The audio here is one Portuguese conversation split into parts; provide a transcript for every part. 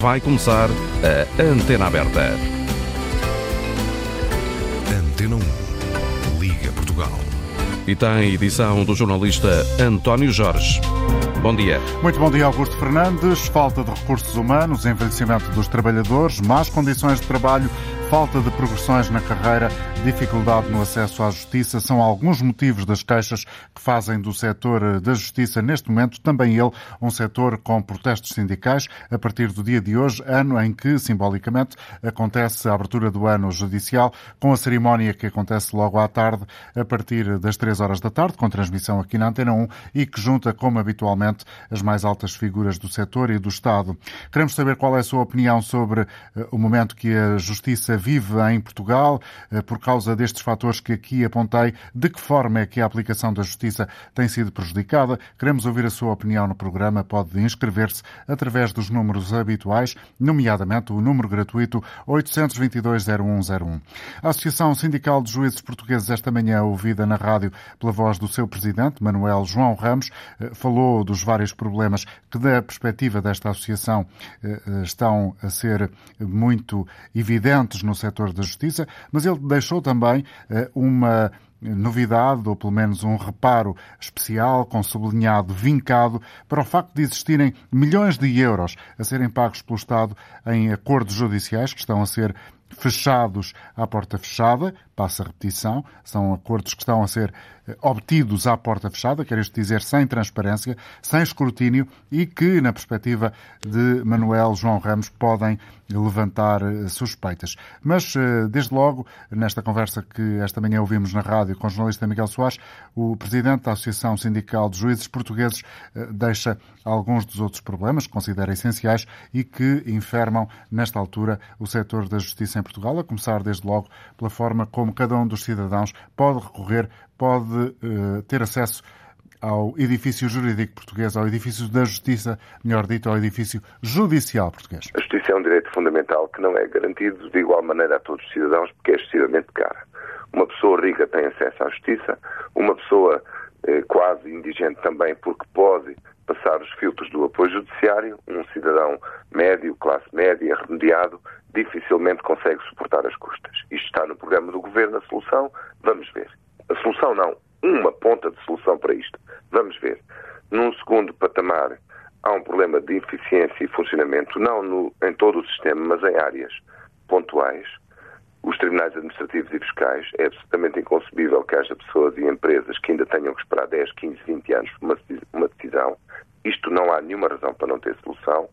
Vai começar a Antena Aberta. Antena 1. Liga Portugal. E tem edição do jornalista António Jorge. Bom dia. Muito bom dia, Augusto Fernandes. Falta de recursos humanos, envelhecimento dos trabalhadores, más condições de trabalho, falta de progressões na carreira, dificuldade no acesso à justiça são alguns motivos das queixas que fazem do setor da justiça, neste momento, também ele, um setor com protestos sindicais, a partir do dia de hoje, ano em que, simbolicamente, acontece a abertura do ano judicial, com a cerimónia que acontece logo à tarde, a partir das três horas da tarde, com transmissão aqui na Antena 1 e que junta, como habitualmente, as mais altas figuras do setor e do Estado. Queremos saber qual é a sua opinião sobre o momento que a justiça vive em Portugal, eh, por causa destes fatores que aqui apontei, de que forma é que a aplicação da justiça tem sido prejudicada. Queremos ouvir a sua opinião no programa. Pode inscrever-se através dos números habituais, nomeadamente o número gratuito 822-0101. A Associação Sindical de Juízes Portugueses, esta manhã ouvida na rádio pela voz do seu presidente, Manuel João Ramos, eh, falou dos vários problemas que, da perspectiva desta associação, eh, estão a ser muito evidentes no setor da justiça, mas ele deixou também eh, uma novidade, ou pelo menos um reparo especial, com sublinhado vincado, para o facto de existirem milhões de euros a serem pagos pelo Estado em acordos judiciais que estão a ser fechados à porta fechada, passa a repetição, são acordos que estão a ser eh, obtidos à porta fechada, quer isto dizer sem transparência, sem escrutínio e que, na perspectiva de Manuel João Ramos, podem levantar eh, suspeitas. Mas, eh, desde logo, nesta conversa que esta manhã ouvimos na rádio com o jornalista Miguel Soares, o presidente da Associação Sindical de Juízes Portugueses deixa alguns dos outros problemas que considera essenciais e que enfermam, nesta altura, o setor da justiça em Portugal, a começar, desde logo, pela forma como cada um dos cidadãos pode recorrer, pode uh, ter acesso ao edifício jurídico português, ao edifício da justiça, melhor dito, ao edifício judicial português. A justiça é um direito fundamental que não é garantido de igual maneira a todos os cidadãos porque é excessivamente cara. Uma pessoa rica tem acesso à justiça, uma pessoa eh, quase indigente também porque pode passar os filtros do apoio judiciário, um cidadão médio, classe média, remediado, dificilmente consegue suportar as custas. Isto está no programa do Governo, a solução, vamos ver. A solução não, uma ponta de solução para isto. Vamos ver. Num segundo patamar, há um problema de eficiência e funcionamento, não no, em todo o sistema, mas em áreas pontuais. Os tribunais administrativos e fiscais é absolutamente inconcebível que haja pessoas e empresas que ainda tenham que esperar 10, 15, 20 anos por uma, uma decisão. Isto não há nenhuma razão para não ter solução.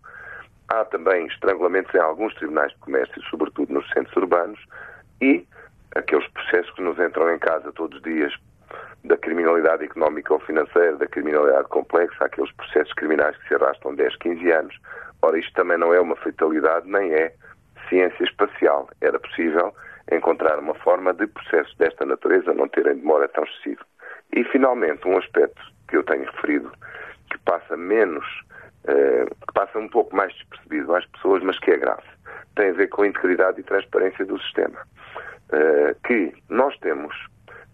Há também estrangulamentos em alguns tribunais de comércio, sobretudo nos centros urbanos, e aqueles processos que nos entram em casa todos os dias da criminalidade económica ou financeira, da criminalidade complexa, aqueles processos criminais que se arrastam 10, 15 anos. Ora, isto também não é uma fatalidade, nem é ciência espacial. Era possível encontrar uma forma de processos desta natureza não terem demora tão excessiva. E, finalmente, um aspecto que eu tenho referido, que passa menos eh, que passa um pouco mais despercebido às pessoas, mas que é grave. Tem a ver com a integridade e transparência do sistema. Eh, que nós temos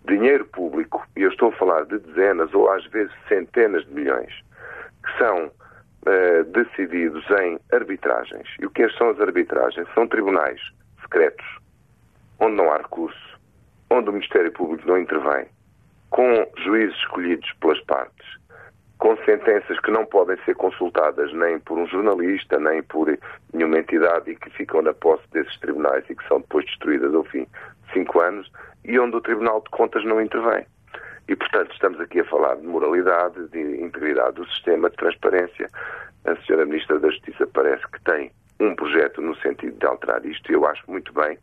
dinheiro público, e eu estou a falar de dezenas ou às vezes centenas de milhões, que são eh, decididos em arbitragens. E o que são as arbitragens? São tribunais secretos, onde não há recurso, onde o Ministério Público não intervém, com juízes escolhidos pelas partes com sentenças que não podem ser consultadas nem por um jornalista, nem por nenhuma entidade e que ficam na posse desses tribunais e que são depois destruídas ao fim de cinco anos, e onde o Tribunal de Contas não intervém. E, portanto, estamos aqui a falar de moralidade, de integridade do sistema, de transparência. A Sra. Ministra da Justiça parece que tem um projeto no sentido de alterar isto, e eu acho muito bem,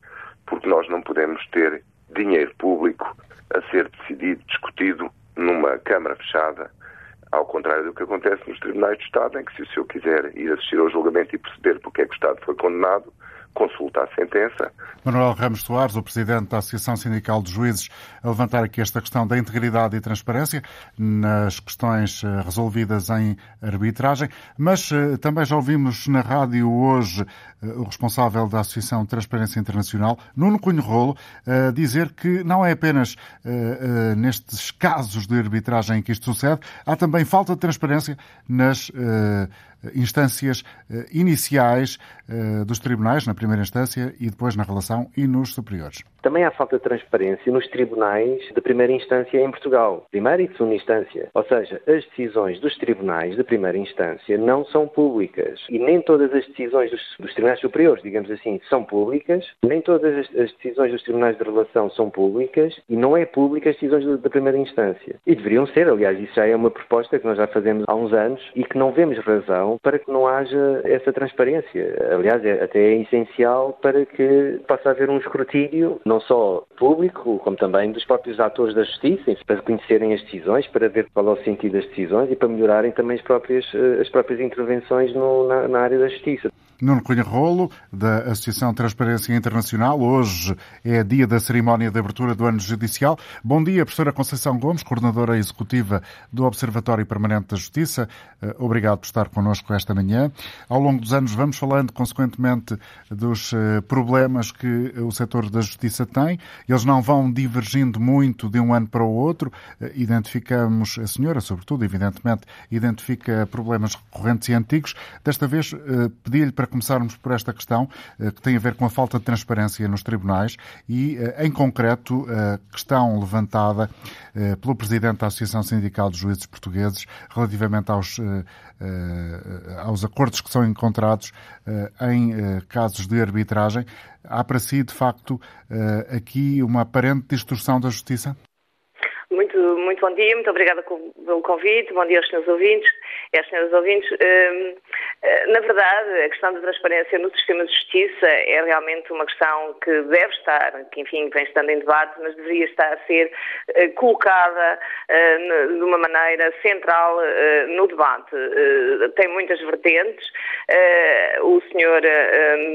porque nós não podemos ter dinheiro público a ser decidido, discutido numa Câmara fechada, ao contrário do que acontece nos tribunais de Estado, em que se o senhor quiser ir assistir ao julgamento e perceber porque é que o Estado foi condenado, consulta a sentença. Manuel Ramos Soares, o Presidente da Associação Sindical de Juízes, a levantar aqui esta questão da integridade e transparência nas questões eh, resolvidas em arbitragem, mas eh, também já ouvimos na rádio hoje eh, o responsável da Associação Transparência Internacional, Nuno Cunho Rolo, dizer que não é apenas nestes casos de arbitragem que isto sucede, há também falta de transparência nas instâncias iniciais dos tribunais, na primeira instância e depois na relação e nos superiores. Também há falta de transparência nos tribunais de primeira instância em Portugal, primeira e segunda instância. Ou seja, as decisões dos tribunais de primeira instância não são públicas e nem todas as decisões dos, dos tribunais superiores, digamos assim, são públicas, nem todas as, as, decisões dos tribunais de relação são públicas e não é pública as decisões da primeira instância. E deveriam ser, aliás, isso já é uma proposta que nós já fazemos há uns anos e que não vemos razão para que não haja essa transparência. Aliás, é, até é essencial para que possa haver um escrutínio não só público, como também dos próprios atores da justiça, para conhecerem as decisões, para ver qual é o sentido das decisões e para melhorarem também as próprias, eh, as próprias intervenções no, na, na área da justiça. Nuno Cunha Rolo, da Associação Transparência Internacional. Hoje é dia da cerimónia de abertura do ano judicial. Bom dia, professora Conceição Gomes, coordenadora executiva do Observatório Permanente da Justiça. Eh, obrigado por estar connosco esta manhã. Ao longo dos anos vamos falando, consequentemente, dos eh, problemas que o setor da justiça tem. Eles não vão divergindo muito de um ano para o outro. Eh, identificamos, a senhora, sobretudo, evidentemente, identifica problemas recorrentes e antigos. Desta vez, pedi-lhe para começarmos por esta questão eh, que tem a ver com a falta de transparência nos tribunais e, eh, em concreto, a questão levantada eh, pelo Presidente da Associação Sindical de Juízes Portugueses relativamente aos, aos acordos que são encontrados em casos de arbitragem. Há para si, de facto, aqui uma aparente distorção da justiça? Muito, muito bom dia, muito obrigada pelo convite, bom dia aos senhores ouvintes e às senhoras ouvintes. Hum, eh, na verdade, a questão da transparência no sistema de justiça é realmente uma questão que deve estar, que enfim vem estando em debate, mas deveria estar a ser eh, colocada eh, de uma maneira central no debate. Tem muitas vertentes. O senhor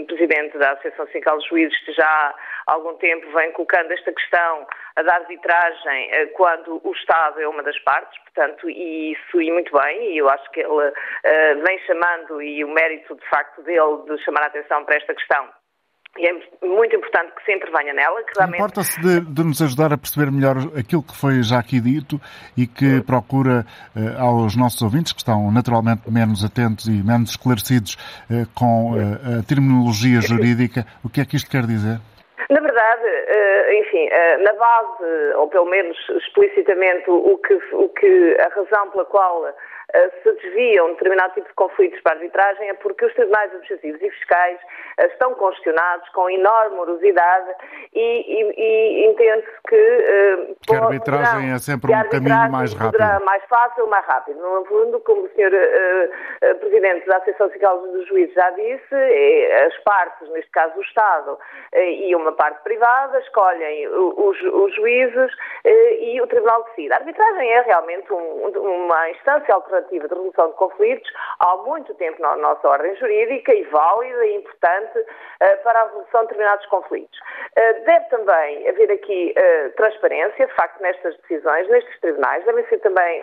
Presidente da Associação Sindical de Juízes já há algum tempo vem colocando esta questão da arbitragem quando o Estado é uma das partes, portanto, e isso e muito bem, e eu acho que ele uh, vem chamando, e o mérito de facto dele de chamar a atenção para esta questão e é muito importante que se intervenha nela. Realmente... Importa-se de, de, nos ajudar a perceber melhor aquilo que foi já aqui dito e que procura uh, aos nossos ouvintes, que estão naturalmente menos atentos e menos esclarecidos uh, com uh, a terminologia jurídica, o que é que isto quer dizer? Na verdade, eh, enfim, eh, na base, ou pelo menos explicitamente, o que, o que a razão pela qual se desviam determinado tipo de conflitos para a arbitragem é porque os tribunais administrativos e fiscais estão congestionados com enorme morosidade e, e, e entende-se que... Que a arbitragem poderão, é sempre um caminho mais rápido. mais fácil, mais rápido. No fundo, como o senhor uh, Presidente da Associação Sindical dos Juízes já disse, as partes, neste caso o Estado e uma parte privada, escolhem os, os juízes e o Tribunal decide. A arbitragem é realmente um, uma instância alternativa de resolução de conflitos há muito tempo na nossa ordem jurídica e válida e importante para a resolução de determinados conflitos. Deve também haver aqui transparência, de facto, nestas decisões, nestes tribunais, devem ser também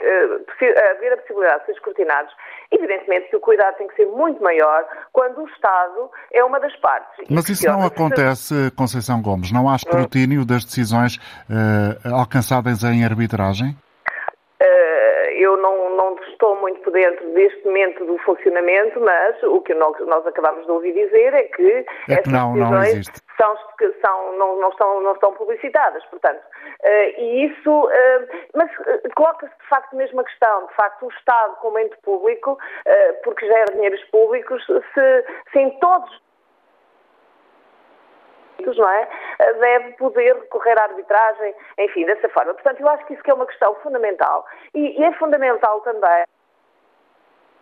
haver a possibilidade de ser escrutinados. Evidentemente que o cuidado tem que ser muito maior quando o Estado é uma das partes. Mas isso não acontece, Conceição Gomes? Não há escrutínio das decisões alcançadas em arbitragem? Uh, eu não, não, estou muito por dentro deste momento do funcionamento, mas o que nós, nós acabamos de ouvir dizer é que, é que não, não existe. São, são, não, não, estão, não estão publicitadas, portanto. Uh, e isso, uh, mas coloca-se de facto mesmo a questão, de facto, o Estado como ente público, porque gera dinheiros públicos, se, se em todos não é? Deve poder recorrer à arbitragem, enfim, dessa forma. Portanto, eu acho que isso que é uma questão fundamental. E, e é fundamental também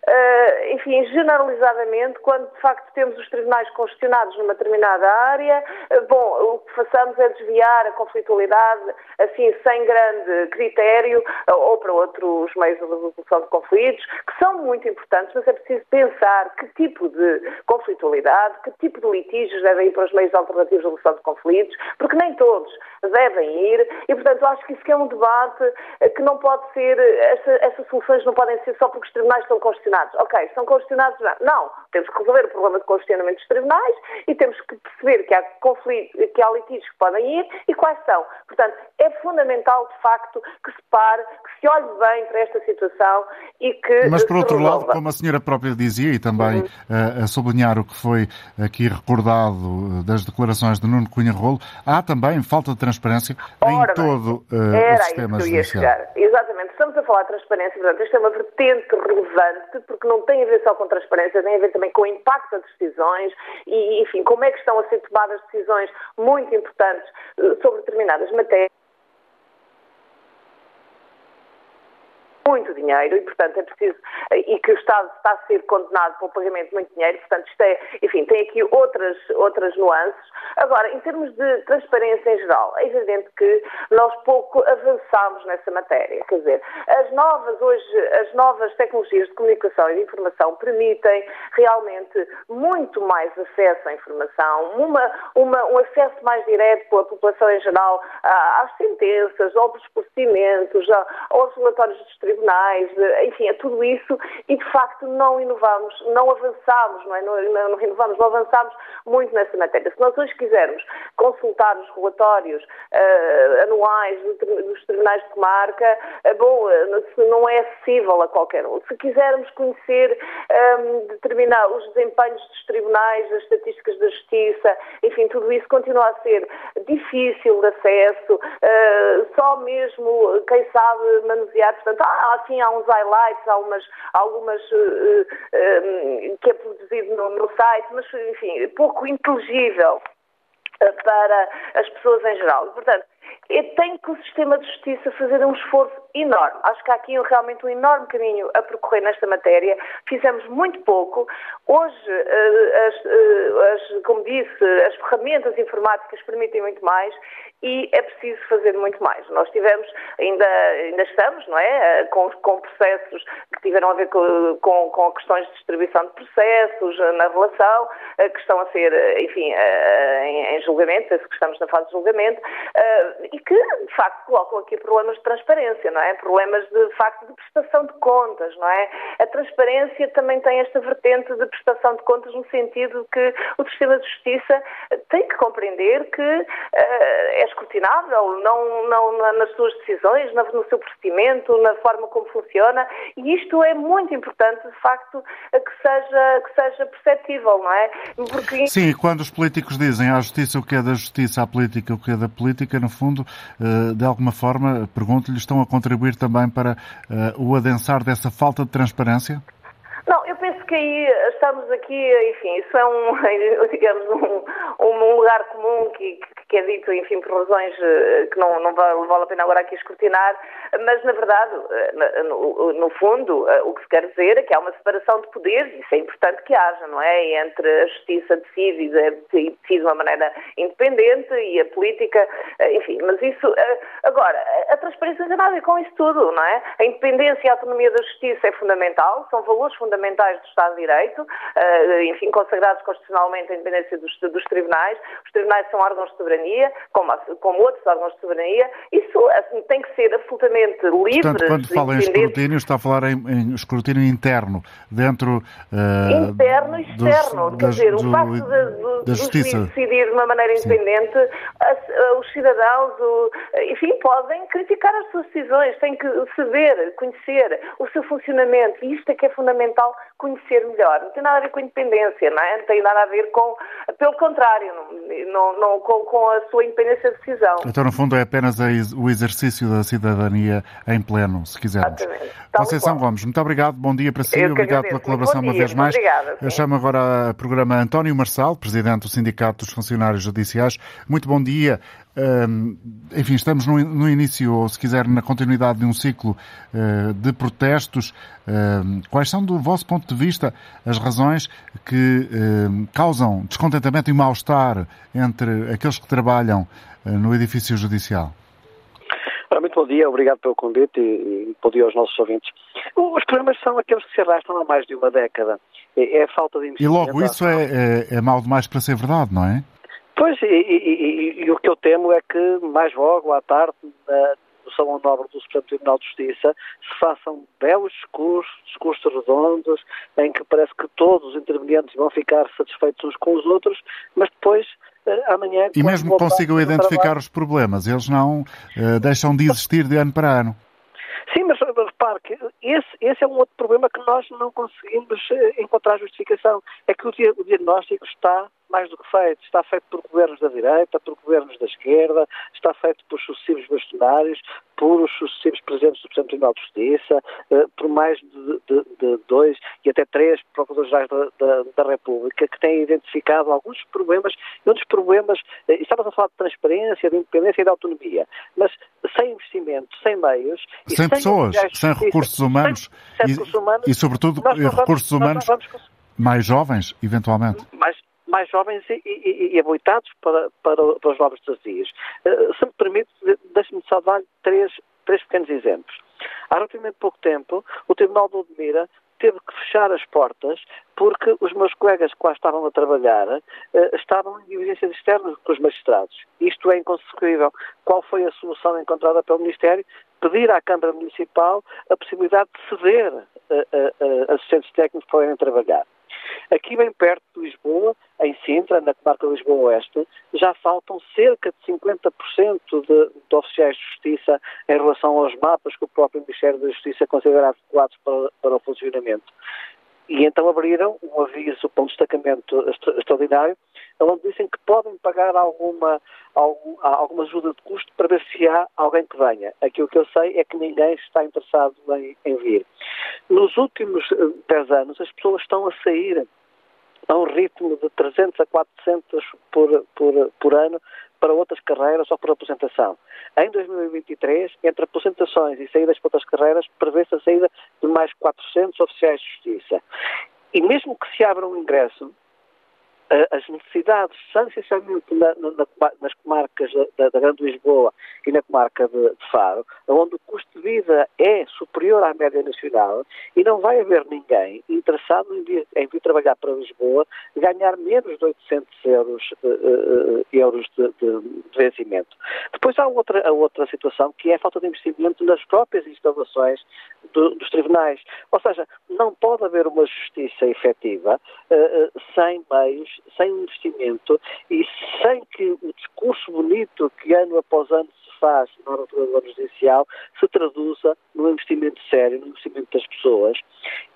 Uh, enfim, generalizadamente, quando de facto temos os tribunais congestionados numa determinada área, uh, bom, o que façamos é desviar a conflitualidade, assim, sem grande critério, uh, ou para outros meios de resolução de conflitos, que são muito importantes, mas é preciso pensar que tipo de conflitualidade, que tipo de litígios devem ir para os meios alternativos de resolução de conflitos, porque nem todos devem ir, e portanto acho que isso é um debate que não pode ser, essa, essas soluções não podem ser só porque os tribunais estão congestionados congestionados. Ok, estão congestionados, não. Não, temos que resolver o problema de congestionamento dos tribunais e temos que perceber que há, conflitos, que há litígios que podem ir e quais são. Portanto, é fundamental, de facto, que se pare, que se olhe bem para esta situação e que. Mas, por outro resolva. lado, como a senhora própria dizia, e também uhum. uh, a sublinhar o que foi aqui recordado das declarações de Nuno Cunha Rolo, há também falta de transparência Ora, em todo uh, o sistema judicial. Exatamente. Estamos a falar de transparência, portanto, isto é uma vertente relevante, porque não tem a ver só com transparência, tem a ver também com o impacto das decisões e, enfim, como é que estão a ser tomadas decisões muito importantes eh, sobre determinadas matérias. Muito dinheiro e, portanto, é preciso, e que o Estado está a ser condenado pelo pagamento de muito dinheiro, portanto, isto é, enfim, tem aqui outras, outras nuances. Agora, em termos de transparência em geral, é evidente que nós pouco avançamos nessa matéria, quer dizer, as novas, hoje, as novas tecnologias de comunicação e de informação permitem realmente muito mais acesso à informação, uma, uma, um acesso mais direto pela população em geral às sentenças, aos procedimentos, aos relatórios dos tribunais, tribunais, enfim, a tudo isso e de facto não inovamos, não avançamos, não é? Não, não, não não avançamos muito nessa matéria. Se nós hoje quisermos consultar os relatórios uh, anuais dos tribunais de comarca, uh, bom, uh, não é acessível a qualquer um. Se quisermos conhecer um, determinar os desempenhos dos tribunais, as estatísticas da justiça, enfim, tudo isso continua a ser difícil de acesso, só mesmo quem sabe manusear, portanto, há assim há uns highlights, há umas, algumas uh, uh, que é produzido no, no site, mas enfim, pouco inteligível para as pessoas em geral. Portanto, tem que o sistema de justiça fazer um esforço enorme. Acho que há aqui realmente um enorme caminho a percorrer nesta matéria. Fizemos muito pouco. Hoje, as, as, como disse, as ferramentas informáticas permitem muito mais e é preciso fazer muito mais. Nós tivemos, ainda, ainda estamos, não é? Com, com processos que tiveram a ver com, com, com, questões de distribuição de processos na relação, que estão a ser, enfim, em, em julgamento, que estamos na fase de julgamento, e que, de facto, colocam aqui problemas de transparência, não é? Problemas, de, de facto, de prestação de contas, não é? A transparência também tem esta vertente de prestação de contas no sentido que o sistema de justiça tem que compreender que uh, é escrutinável não, não, nas suas decisões, no seu procedimento, na forma como funciona, e isto é muito importante, de facto, que seja, que seja perceptível, não é? Porque... Sim, quando os políticos dizem à justiça o que é da justiça, à política o que é da política, no fundo, eh, de alguma forma, pergunto-lhe, estão a contribuir também para eh, o adensar dessa falta de transparência? Não, eu penso que aí estamos aqui, enfim, isso é um, digamos, um, um lugar comum que, que é dito, enfim, por razões eh, que não, não vale, a pena agora aqui escrutinar, mas na verdade, eh, no, no, fundo, eh, o que se quer dizer é que há uma separação de poderes, isso é importante que haja, não é? Entre a justiça decide e decide de uma maneira independente e a política, enfim, mas isso, agora, a transparência não tem nada a ver com isso tudo, não é? A independência e a autonomia da justiça é fundamental, são valores fundamentais do Estado de Direito, enfim, consagrados constitucionalmente a independência dos, dos tribunais, os tribunais são órgãos de soberania, como, como outros órgãos de soberania, isso assim, tem que ser absolutamente livre. Portanto, quando fala em escrutínio, está a falar em, em escrutínio interno, dentro. Uh, interno e externo. Dos, Quer dizer, do, o facto de, de, da justiça. decidir de uma maneira independente, as, os cidadãos, o, enfim, podem criticar as suas decisões, têm que saber, conhecer o seu funcionamento, e isto é que é fundamental conhecer melhor. Não tem nada a ver com independência, não é? Não tem nada a ver com. Pelo contrário, não, não, com, com a sua independência de decisão. Então, no fundo, é apenas o exercício da cidadania em pleno, se quisermos. Exatamente. Conceição Gomes, muito obrigado, bom dia para si, obrigado pela colaboração uma vez mais. Obrigada, Eu chamo agora o programa António Marçal, Presidente do Sindicato dos Funcionários Judiciais. Muito bom dia. Enfim, estamos no, no, início, ou se quiser, na continuidade de um ciclo uh, de protestos. Uh, quais são, do vosso ponto de vista, as razões que uh, causam descontentamento e mal-estar entre aqueles que trabalham eh, no edifício judicial? muito bom dia, obrigado pelo convite e, e bom dia aos nossos ouvintes. Os problemas são aqueles que se arrastam há mais de uma década. É, é a falta de investimento. E logo isso é, é, é mal demais para ser verdade, não é? Pois, e, e, e, o que eu temo é que mais logo, à tarde, do Salão Nobre do Supremo Tribunal de Justiça se façam belos discursos, discursos redondos, em que parece que todos os intervenientes vão ficar satisfeitos uns com os outros, mas depois eh, amanhã... E mesmo que consigam identificar trabalho, os problemas, eles não uh, deixam de existir de ano para ano. Sim, mas repare que esse, esse, é um outro problema que nós não conseguimos encontrar justificação. É que o, o diagnóstico está mais do que feito. Está feito por governos da direita, por governos da esquerda, está feito por sucessivos bastonários, por os sucessivos presidentes do Supremo Tribunal de Justiça, eh, por mais de, de, de dois e até três procuradores-gerais da, da, da, República que têm identificado alguns problemas, e um dos problemas, eh, estamos a falar de transparência, de independência e de autonomia, mas sem investimento, sem meios... Sem, pessoas, sem recursos humanos, sem, sem e, recursos humanos e, sobretudo, recursos humanos mais jovens, eventualmente. Mais, mais jovens e, e, e habilitados para, para, para, os novos desafios. Uh, se me permite, deixe-me só dar três, três pequenos exemplos. Há relativamente pouco tempo, o Tribunal de Odmira teve que fechar as portas porque os meus colegas que lá estavam a trabalhar uh, estavam em diligências externas com os magistrados. Isto é inconsequível. Qual foi a solução encontrada pelo Ministério? Pedir à Câmara Municipal a possibilidade de ceder uh, assistentes técnicos para irem trabalhar. Aqui bem perto de Lisboa, em Sintra, na comarca Lisboa Oeste, já faltam cerca de 50% de, de oficiais de justiça em relação aos mapas que o próprio Ministério da Justiça considera adequados para, para o funcionamento. E então abriram um aviso para um destacamento extraordinário, onde dizem que podem pagar alguma, alguma ajuda de custo para ver se há alguém que venha. Aquilo que eu sei é que ninguém está interessado em, em vir. Nos últimos 10 anos, as pessoas estão a sair a um ritmo de 300 a 400 por, por, por ano para outras carreiras ou por aposentação. Em 2023, entre aposentações e saídas para outras carreiras, prevê-se a saída de mais 400 oficiais de justiça. E mesmo que se abra um ingresso, as necessidades são essencialmente na, na, nas comarcas da, da, Grande Lisboa e na comarca de, de, Faro, onde o custo de vida é superior à média nacional e não vai haver ninguém interessado em vir, em vir trabalhar para Lisboa ganhar menos de 800 euros, uh, euros de, de, de, vencimento. Depois há outra, a outra situação que é a falta de investimento nas próprias instalações do, dos tribunais. Ou seja, não pode haver uma justiça efetiva uh, sem meios sem investimento e sem que o discurso bonito que ano após ano se faz na do judicial se traduza no investimento sério, no investimento das pessoas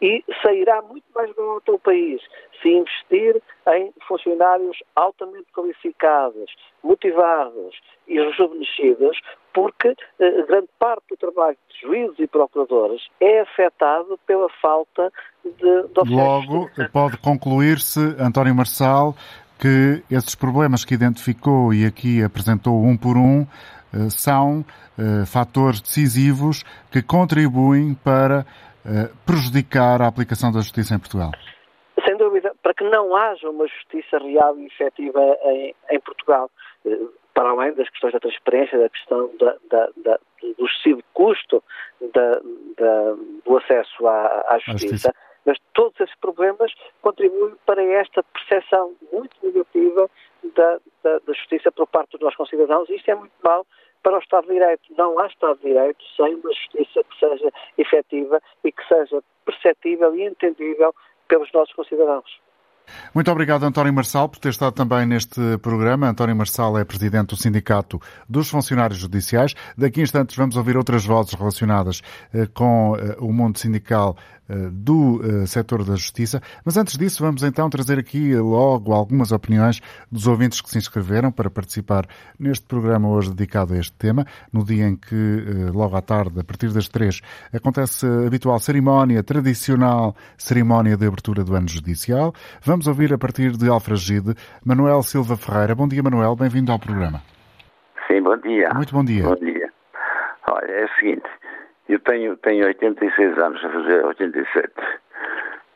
e sairá muito mais barato ao país se investir em funcionários altamente qualificados, motivados e rejuvenescidos, porque eh, grande parte do trabalho de juízes e procuradores é afetado pela falta de, de Logo, pode concluir-se, António Marçal, que esses problemas que identificou e aqui apresentou um por um eh, são eh, fatores decisivos que contribuem para eh, prejudicar a aplicação da justiça em Portugal. Sem dúvida, para que não haja uma justiça real e efetiva em, em Portugal para além das questões da transparência, da questão da, da, da, do excessivo custo do acesso à, à justiça, justiça, mas todos esses problemas contribuem para esta percepção muito negativa da, da, da justiça por parte dos nossos concidadãos e isto é muito mau para o Estado de Direito. Não há Estado de Direito sem uma justiça que seja efetiva e que seja perceptível e entendível pelos nossos concidadãos. Muito obrigado, António Marçal, por ter estado também neste programa. António Marçal é presidente do Sindicato dos Funcionários Judiciais. Daqui a instantes vamos ouvir outras vozes relacionadas eh, com eh, o mundo sindical do uh, setor da justiça. Mas antes disso, vamos então trazer aqui logo algumas opiniões dos ouvintes que se inscreveram para participar neste programa hoje dedicado a este tema, no dia em que, uh, logo à tarde, a partir das três, acontece a habitual cerimónia, tradicional cerimónia de abertura do ano judicial. Vamos ouvir a partir de Alfragide, Manuel Silva Ferreira. Bom dia, Manuel, bem-vindo ao programa. Sim, bom dia. Muito bom dia. Bom dia. Olha, é o seguinte, eu tenho, tenho 86 anos, a fazer 87. Uh,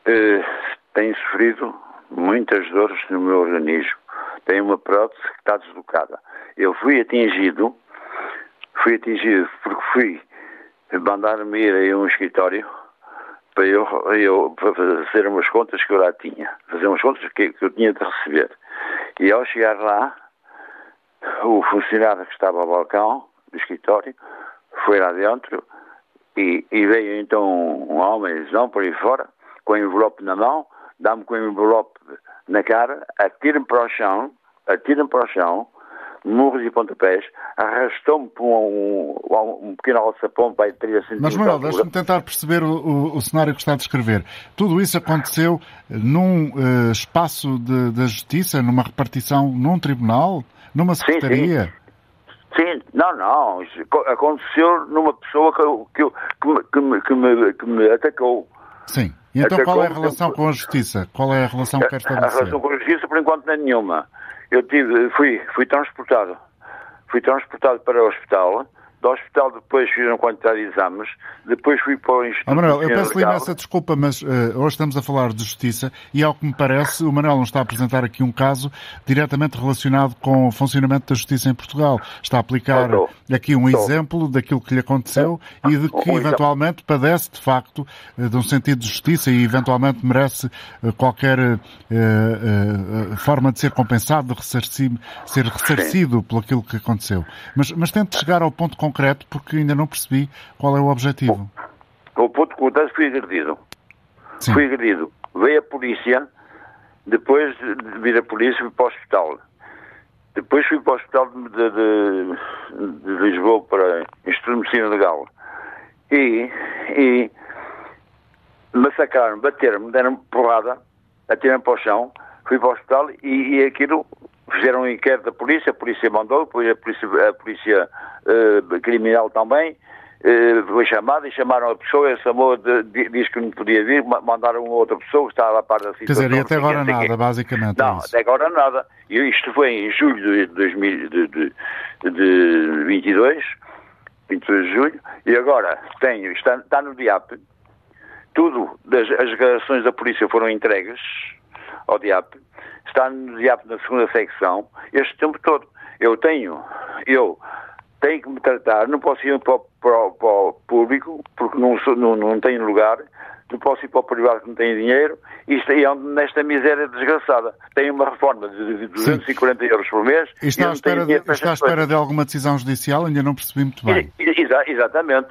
eh, tenho sofrido muitas dores no meu organismo. Tenho uma prótese que está deslocada. Eu fui atingido, fui atingido porque fui mandar-me ir a um escritório para eu, eu para fazer umas contas que eu lá tinha, fazer umas contas que, que eu tinha de receber. E ao chegar lá, o funcionário que estava ao balcão do escritório foi lá dentro e, e veio então um homenzão por aí fora, com o envelope na mão, dá-me com o envelope na cara, atira-me para o chão, atira-me para o chão, murros e pontapés, arrastou-me para um, um, um pequeno alçapão para 30 centímetros. Mas, Manuel, deixa-me tentar perceber o, o, o, cenário que está a descrever. Tudo isso aconteceu num uh, espaço de, da justiça, numa repartição, num tribunal, numa secretaria? Sim, sim. Sim, não, não. Isso aconteceu numa pessoa que, que, que, me, que, me, que, me, que me atacou. Sim. E então atacou qual é a relação com a justiça? Qual é a relação que quer estabelecer? A relação com a justiça, por enquanto, não é nenhuma. Eu tive, fui, fui transportado. Fui transportado para o hospital do hospital depois uma quantidade de exames, depois fui para o Instituto... Oh, Manuel, eu peço-lhe imensa desculpa, mas uh, hoje estamos a falar de justiça e, ao que me parece, o Manuel não está a apresentar aqui um caso diretamente relacionado com o funcionamento da justiça em Portugal. Está a aplicar aqui um exemplo daquilo que lhe aconteceu e de que, eventualmente, padece, de facto, uh, de um sentido de justiça e, eventualmente, merece uh, qualquer forma de ser compensado, de ressarcir, ser ressarcido pelo aquilo que aconteceu. Mas, mas tente chegar ao ponto concreto porque ainda não percebi qual é o objetivo. O, o ponto concreto fui agredido. Sim. Fui agredido. Veio a polícia, depois de vir a polícia fui para o hospital. Depois fui para o hospital de, de, de Lisboa para Instituto de Medicina Legal. E, e massacraram, bateram-me, deram-me porrada, atiraram para o chão, fui para o hospital e, e aquilo fizeram um inquérito da polícia, a polícia mandou, depois a polícia, a polícia uh, criminal também, uh, foi chamada e chamaram a pessoa, essa moça disse que não podia vir, mandaram uma outra pessoa que estava a par da situação. Quer dizer, e até agora nada, basicamente. Não, é até agora nada. E isto foi em julho de, 2000, de, de, de 22, 22 de julho, e agora tenho, está, está no DIAP, tudo, das, as declarações da polícia foram entregues ao DIAP, está no DIAP na segunda secção este tempo todo. Eu tenho, eu tenho que me tratar, não posso ir para, o, para, para o público porque não, sou, não, não tenho lugar, não posso ir para o privado que não tem dinheiro, e aí é nesta miséria desgraçada. Tenho uma reforma de 240 Sim. euros por mês. E está, à espera, de, está à espera de alguma decisão judicial? Ainda não percebi muito bem. Exa, exatamente.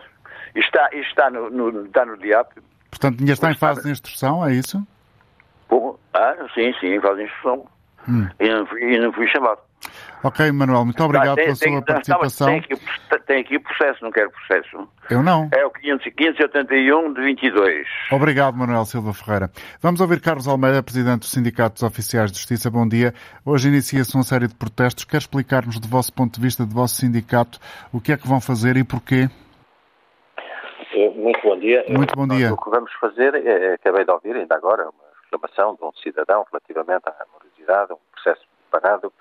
Está, está, no, no, está no DIAP. Portanto, ainda está em fase de instrução, é isso? Ah, sim, sim, faz instrução. Hum. E, não fui, e não fui chamado. Ok, Manuel, muito obrigado tem, pela tem, sua participação. Tem aqui, tem aqui o processo, não quero processo. Eu não. É o 581 de 22. Obrigado, Manuel Silva Ferreira. Vamos ouvir Carlos Almeida, Presidente do Sindicato dos Oficiais de Justiça. Bom dia. Hoje inicia-se uma série de protestos. Quer explicar-nos, do vosso ponto de vista, do vosso sindicato, o que é que vão fazer e porquê? Muito bom dia. Muito bom dia. O que vamos fazer, é, acabei de ouvir ainda agora, uma reclamação de um cidadão relativamente à morosidade, um processo parado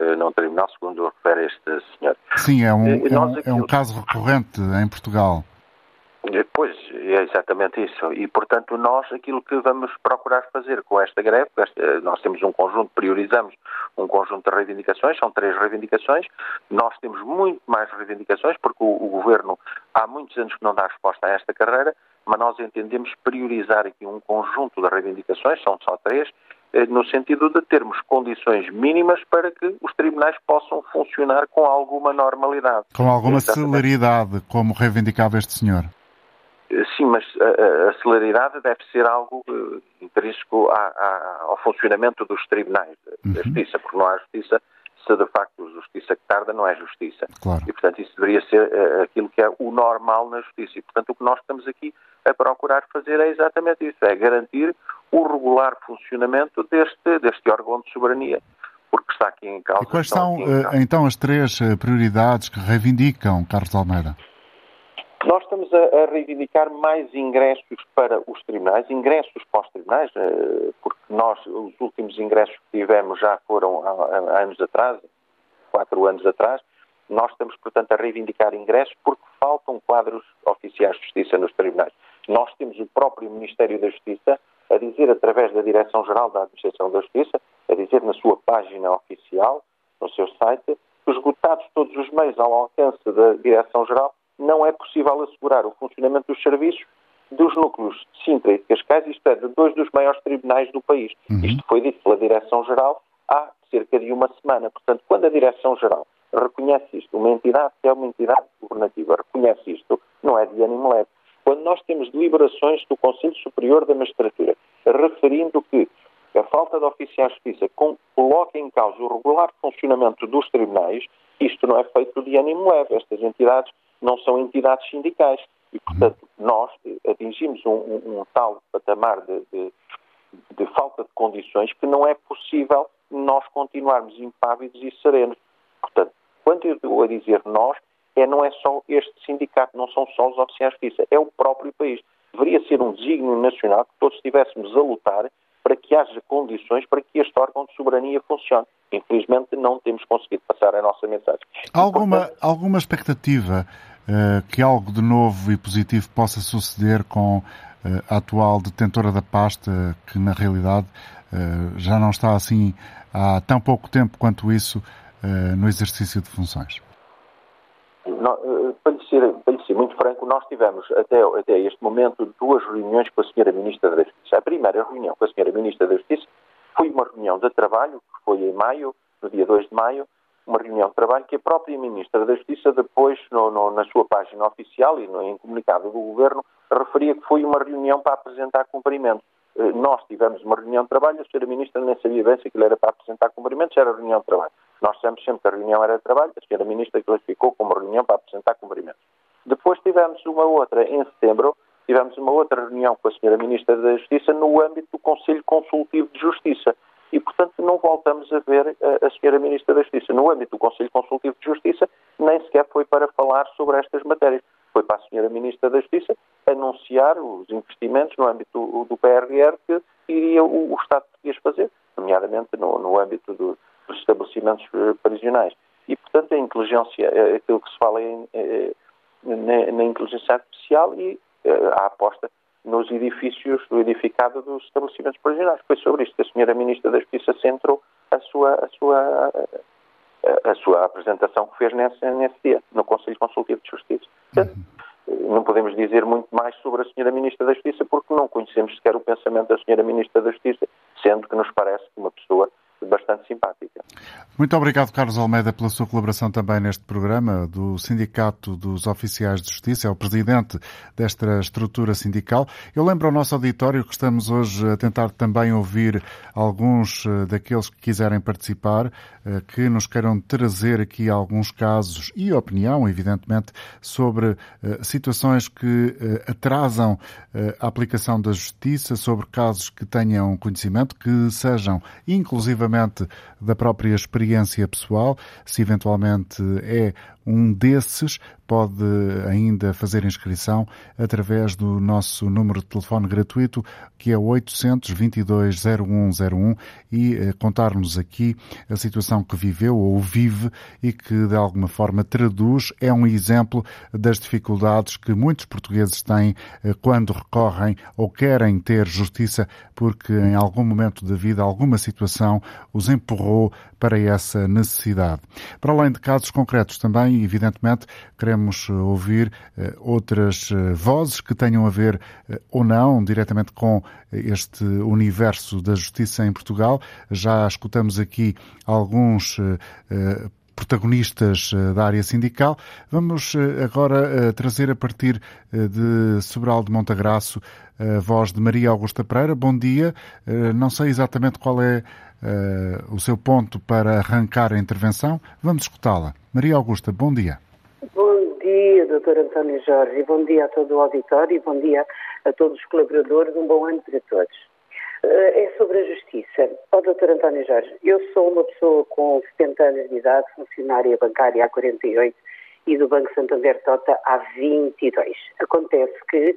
uh, num tribunal, segundo refere este senhor. Sim, é um, é um, é um caso recorrente em Portugal. Pois, é exatamente isso. E, portanto, nós, aquilo que vamos procurar fazer com esta greve, esta, nós temos um conjunto, priorizamos um conjunto de reivindicações, são três reivindicações. Nós temos muito mais reivindicações, porque o, o Governo há muitos anos que não dá resposta a esta carreira, mas nós entendemos priorizar aqui um conjunto de reivindicações, são só três, eh, no sentido de termos condições mínimas para que os tribunais possam funcionar com alguma normalidade. Com alguma Exatamente. celeridade, como reivindicava este senhor. Eh, sim, mas a, a celeridade deve ser algo uh, intrínseco a, a, ao funcionamento dos tribunais da uhum. justiça, porque não há justiça se de facto justiça que tarda não é justiça. Claro. E, portanto, isso deveria ser uh, aquilo que é o normal na justiça. E, portanto, o que nós estamos aqui a procurar fazer é exatamente isso, é garantir o regular funcionamento deste, deste órgão de soberania. Porque está aqui em causa. E quais são, uh, então, as três uh, prioridades que reivindicam, Carlos Almeida? Nós estamos a, a, reivindicar mais ingressos para os tribunais, ingressos para os tribunais, eh, porque nós, os últimos ingressos que tivemos já foram há, há anos atrás, quatro anos atrás. Nós estamos, portanto, a reivindicar ingressos porque faltam quadros oficiais de justiça nos tribunais. Nós temos o próprio Ministério da Justiça a dizer, através da Direção-Geral da Administração da Justiça, a dizer na sua página oficial, no seu site, que esgotados todos os meios ao alcance da Direção-Geral, não é possível assegurar o funcionamento dos serviços dos núcleos de Sintra e de Cascais, isto é, de dois dos maiores tribunais do país. Uhum. Isto foi dito pela Direção-Geral há cerca de uma semana. Portanto, quando a Direção-Geral reconhece isto. Uma entidade que é uma entidade governativa reconhece isto, não é de ânimo leve. Nós temos deliberações do Conselho Superior da Magistratura referindo que a falta de oficiais de justiça coloca em causa o regular funcionamento dos tribunais, isto não é feito de ânimo leve. Estas entidades não são entidades sindicais. E, portanto, nós atingimos um, um, um tal patamar de, de, de, falta de condições que não é possível nós continuarmos impávidos e serenos. Portanto, quando eu estou a dizer nós, é, não é só este sindicato, não são só os oficiais de justiça, é o próprio país. Deveria ser um desígnio nacional que todos estivéssemos a lutar para que haja condições para que este órgão de soberania funcione. Infelizmente, não temos conseguido passar a nossa mensagem. Alguma, Portanto, alguma expectativa uh, que algo de novo e positivo possa suceder com uh, a atual detentora da pasta, que na realidade uh, já não está assim há tão pouco tempo quanto isso no exercício de funções? Não, para, lhe ser, para lhe ser muito franco, nós tivemos até, até este momento duas reuniões com a Sra. Ministra da Justiça. A primeira reunião com a Sra. Ministra da Justiça foi uma reunião de trabalho, que foi em maio, no dia 2 de maio, uma reunião de trabalho que a própria Ministra da Justiça depois, no, no, na sua página oficial e no, em comunicado do Governo, referia que foi uma reunião para apresentar cumprimentos. Eh, nós tivemos uma reunião de trabalho, a Sra. Ministra nem sabia bem se aquilo era para apresentar cumprimentos, era reunião de trabalho. Nós dissemos sempre que a reunião era de trabalho, a Sra. Ministra classificou como reunião para apresentar cumprimentos. Depois tivemos uma outra, em setembro, tivemos uma outra reunião com a Sra. Ministra da Justiça no âmbito do Conselho Consultivo de Justiça. E, portanto, não voltamos a ver a, a Sra. Ministra da Justiça no âmbito do Conselho Consultivo de Justiça, nem sequer foi para falar sobre estas matérias. Foi para a Sra. Ministra da Justiça anunciar os investimentos no âmbito do, do PRR que iria o, o Estado português fazer, nomeadamente no, no âmbito do, dos estabelecimentos eh, prisionais. E, portanto, a inteligência, é aquilo que se fala em, é, na, na, inteligência artificial e a aposta nos edifícios, do edificado dos estabelecimentos prisionais. Foi sobre isto que a senhora Ministra da Justiça centrou a sua, a sua, a, a sua apresentação que fez nesse, nesse dia, no Conselho Consultivo de Justiça. Portanto, não podemos dizer muito mais sobre a senhora Ministra da Justiça porque não conhecemos sequer o pensamento da senhora Ministra da Justiça, sendo que nos parece que uma pessoa bastante simpática. Muito obrigado, Carlos Almeida, pela sua colaboração também neste programa do Sindicato dos Oficiais de Justiça. É o presidente desta estrutura sindical. Eu lembro ao nosso auditório que estamos hoje a tentar também ouvir alguns eh, daqueles que quiserem participar, eh, que nos queiram trazer aqui alguns casos e opinião, evidentemente, sobre eh, situações que atrasam a aplicação da justiça, sobre casos que tenham conhecimento, que sejam inclusivamente da própria experiência pessoal, se eventualmente é um desses, pode ainda fazer inscrição através do nosso número de telefone gratuito, que é 822-0101, e eh, contar-nos aqui a situação que viveu ou vive e que de alguma forma traduz, é um exemplo das dificuldades que muitos portugueses têm eh, quando recorrem ou querem ter justiça, porque em algum momento da vida, alguma situação os empurrou para essa necessidade. Para além de casos concretos também, evidentemente, queremos eh, ouvir eh, outras eh, vozes que tenham a ver ou não diretamente com este universo da justiça em Portugal. Já escutamos aqui alguns protagonistas da área sindical. Vamos agora trazer a partir de Sobral de Montagraço a voz de Maria Augusta Pereira. Bom dia. Não sei exatamente qual é uh, o seu ponto para arrancar a intervenção. Vamos escutá-la. Maria Augusta, bom dia. Bom dia, Dr. António Jorge, bom dia a todo o auditório e bom dia a todos os colaboradores. Um bom ano para todos. Uh, é sobre a justiça. Ó, oh, Dr. António Jorge, eu sou uma pessoa com 70 anos de idade, funcionária bancária há 48 e do Banco Santander Tota há 22. Acontece que